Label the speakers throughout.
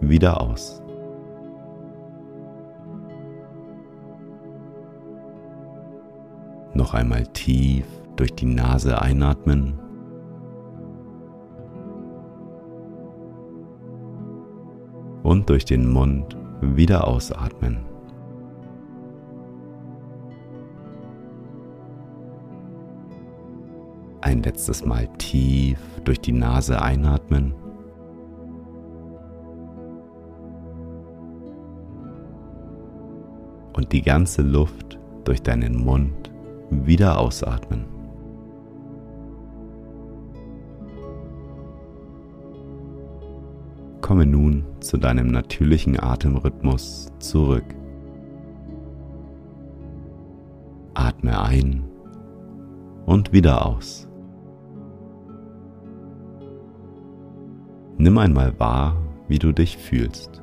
Speaker 1: wieder aus. Noch einmal tief durch die Nase einatmen. Und durch den Mund wieder ausatmen. Ein letztes Mal tief durch die Nase einatmen. Und die ganze Luft durch deinen Mund wieder ausatmen. Komme nun zu deinem natürlichen Atemrhythmus zurück. Atme ein und wieder aus. Nimm einmal wahr, wie du dich fühlst.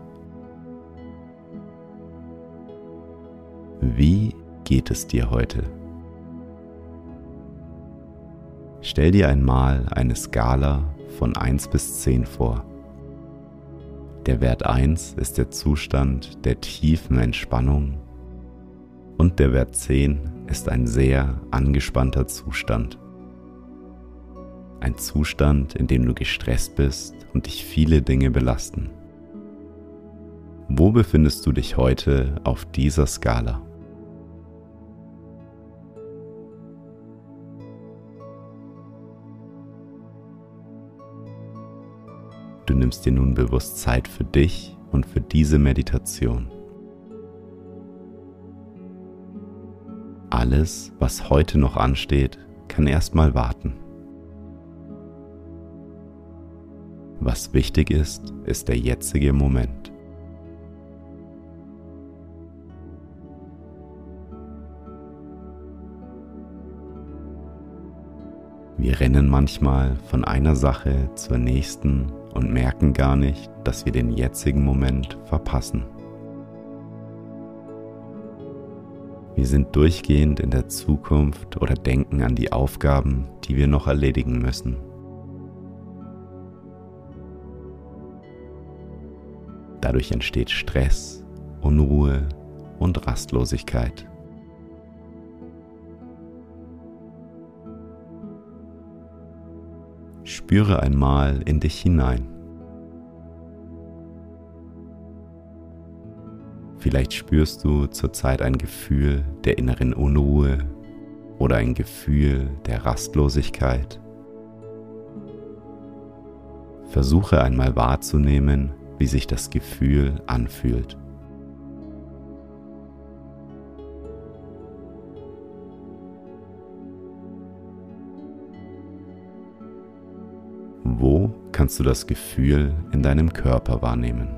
Speaker 1: Wie geht es dir heute? Stell dir einmal eine Skala von 1 bis 10 vor. Der Wert 1 ist der Zustand der tiefen Entspannung und der Wert 10 ist ein sehr angespannter Zustand. Ein Zustand, in dem du gestresst bist und dich viele Dinge belasten. Wo befindest du dich heute auf dieser Skala? Nimmst dir nun bewusst Zeit für dich und für diese Meditation. Alles, was heute noch ansteht, kann erstmal warten. Was wichtig ist, ist der jetzige Moment. Wir rennen manchmal von einer Sache zur nächsten und merken gar nicht, dass wir den jetzigen Moment verpassen. Wir sind durchgehend in der Zukunft oder denken an die Aufgaben, die wir noch erledigen müssen. Dadurch entsteht Stress, Unruhe und Rastlosigkeit. Spüre einmal in dich hinein. Vielleicht spürst du zurzeit ein Gefühl der inneren Unruhe oder ein Gefühl der Rastlosigkeit. Versuche einmal wahrzunehmen, wie sich das Gefühl anfühlt. Wo kannst du das Gefühl in deinem Körper wahrnehmen?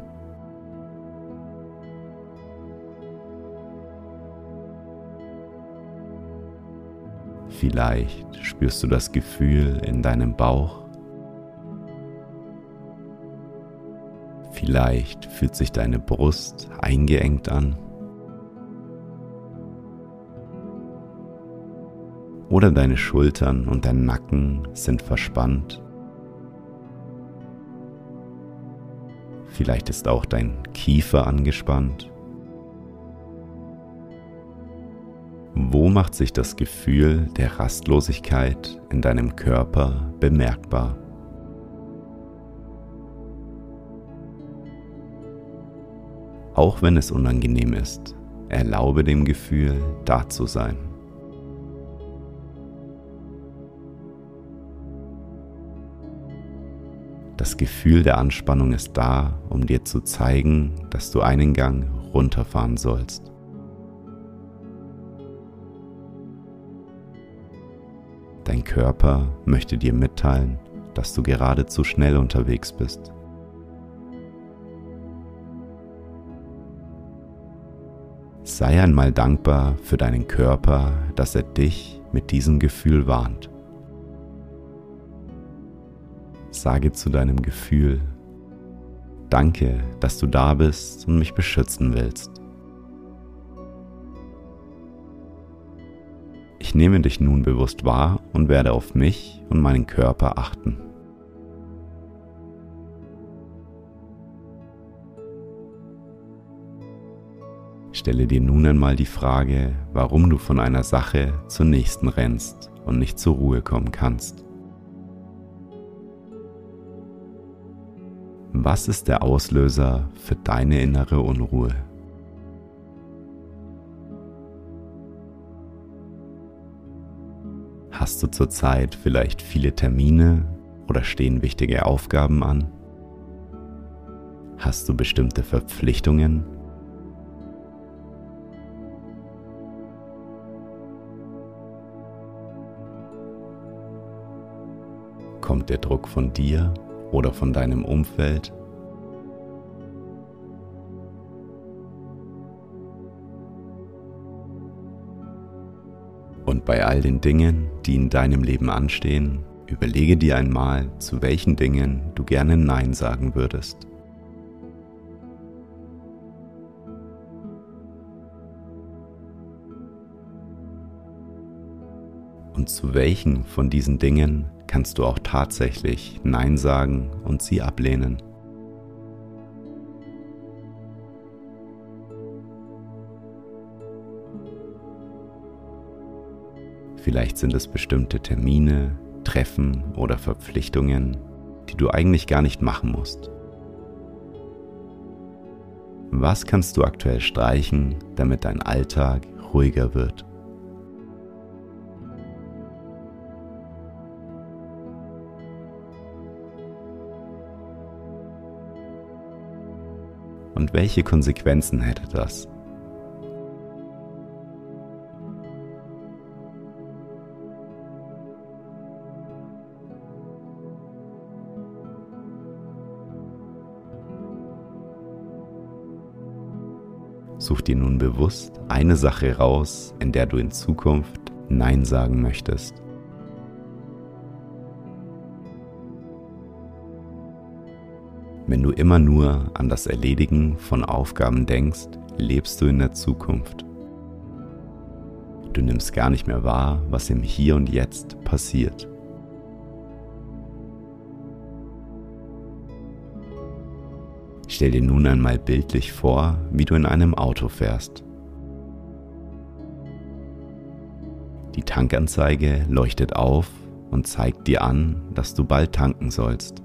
Speaker 1: Vielleicht spürst du das Gefühl in deinem Bauch. Vielleicht fühlt sich deine Brust eingeengt an. Oder deine Schultern und dein Nacken sind verspannt. Vielleicht ist auch dein Kiefer angespannt. Wo macht sich das Gefühl der Rastlosigkeit in deinem Körper bemerkbar? Auch wenn es unangenehm ist, erlaube dem Gefühl, da zu sein. Das Gefühl der Anspannung ist da, um dir zu zeigen, dass du einen Gang runterfahren sollst. Dein Körper möchte dir mitteilen, dass du gerade zu schnell unterwegs bist. Sei einmal dankbar für deinen Körper, dass er dich mit diesem Gefühl warnt. Sage zu deinem Gefühl, danke, dass du da bist und mich beschützen willst. Ich nehme dich nun bewusst wahr und werde auf mich und meinen Körper achten. Stelle dir nun einmal die Frage, warum du von einer Sache zur nächsten rennst und nicht zur Ruhe kommen kannst. Was ist der Auslöser für deine innere Unruhe? Hast du zurzeit vielleicht viele Termine oder stehen wichtige Aufgaben an? Hast du bestimmte Verpflichtungen Kommt der Druck von dir oder von deinem Umfeld? Und bei all den Dingen, die in deinem Leben anstehen, überlege dir einmal, zu welchen Dingen du gerne Nein sagen würdest. Und zu welchen von diesen Dingen kannst du auch tatsächlich Nein sagen und sie ablehnen. Vielleicht sind es bestimmte Termine, Treffen oder Verpflichtungen, die du eigentlich gar nicht machen musst. Was kannst du aktuell streichen, damit dein Alltag ruhiger wird? Und welche Konsequenzen hätte das? Such dir nun bewusst eine Sache raus, in der du in Zukunft Nein sagen möchtest. Wenn du immer nur an das Erledigen von Aufgaben denkst, lebst du in der Zukunft. Du nimmst gar nicht mehr wahr, was im Hier und Jetzt passiert. Stell dir nun einmal bildlich vor, wie du in einem Auto fährst. Die Tankanzeige leuchtet auf und zeigt dir an, dass du bald tanken sollst.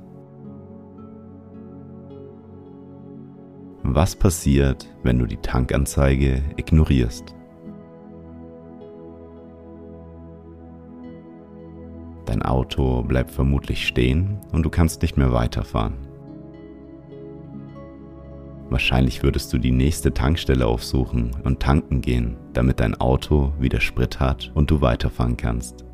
Speaker 1: Was passiert, wenn du die Tankanzeige ignorierst? Dein Auto bleibt vermutlich stehen und du kannst nicht mehr weiterfahren. Wahrscheinlich würdest du die nächste Tankstelle aufsuchen und tanken gehen, damit dein Auto wieder Sprit hat und du weiterfahren kannst.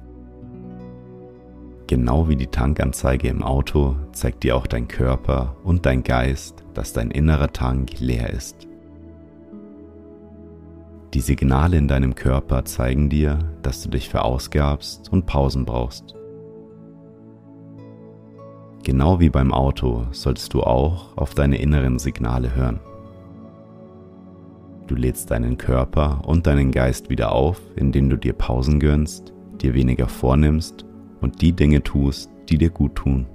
Speaker 1: Genau wie die Tankanzeige im Auto zeigt dir auch dein Körper und dein Geist, dass dein innerer Tank leer ist. Die Signale in deinem Körper zeigen dir, dass du dich verausgabst und Pausen brauchst. Genau wie beim Auto solltest du auch auf deine inneren Signale hören. Du lädst deinen Körper und deinen Geist wieder auf, indem du dir Pausen gönnst, dir weniger vornimmst und die Dinge tust, die dir gut tun.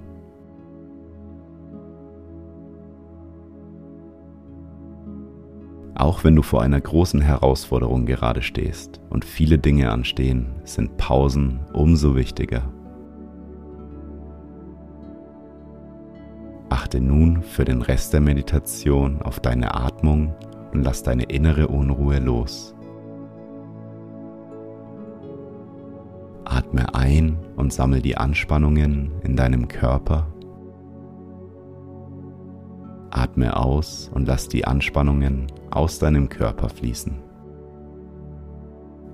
Speaker 1: Auch wenn du vor einer großen Herausforderung gerade stehst und viele Dinge anstehen, sind Pausen umso wichtiger. Achte nun für den Rest der Meditation auf deine Atmung und lass deine innere Unruhe los. Atme ein und sammel die Anspannungen in deinem Körper. Atme aus und lass die Anspannungen aus deinem Körper fließen.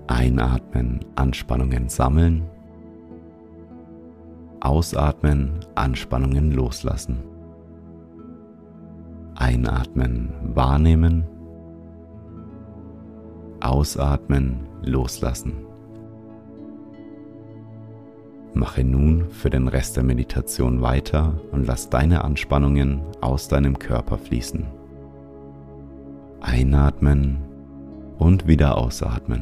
Speaker 1: Einatmen, Anspannungen sammeln. Ausatmen, Anspannungen loslassen. Einatmen, wahrnehmen. Ausatmen, loslassen. Mache nun für den Rest der Meditation weiter und lass deine Anspannungen aus deinem Körper fließen. Einatmen und wieder ausatmen.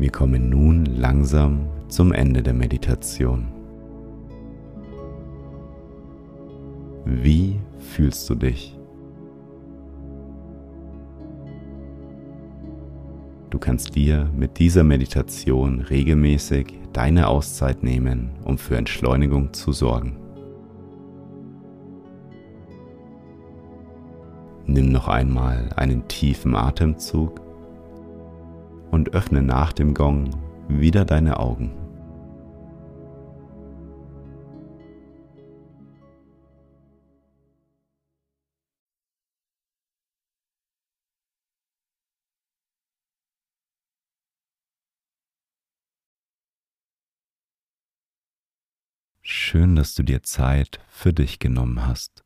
Speaker 1: Wir kommen nun langsam zum Ende der Meditation. Wie fühlst du dich? Du kannst dir mit dieser Meditation regelmäßig deine Auszeit nehmen, um für Entschleunigung zu sorgen. Nimm noch einmal einen tiefen Atemzug und öffne nach dem Gong wieder deine Augen. Schön, dass du dir Zeit für dich genommen hast.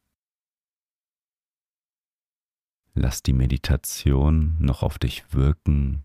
Speaker 1: Lass die Meditation noch auf dich wirken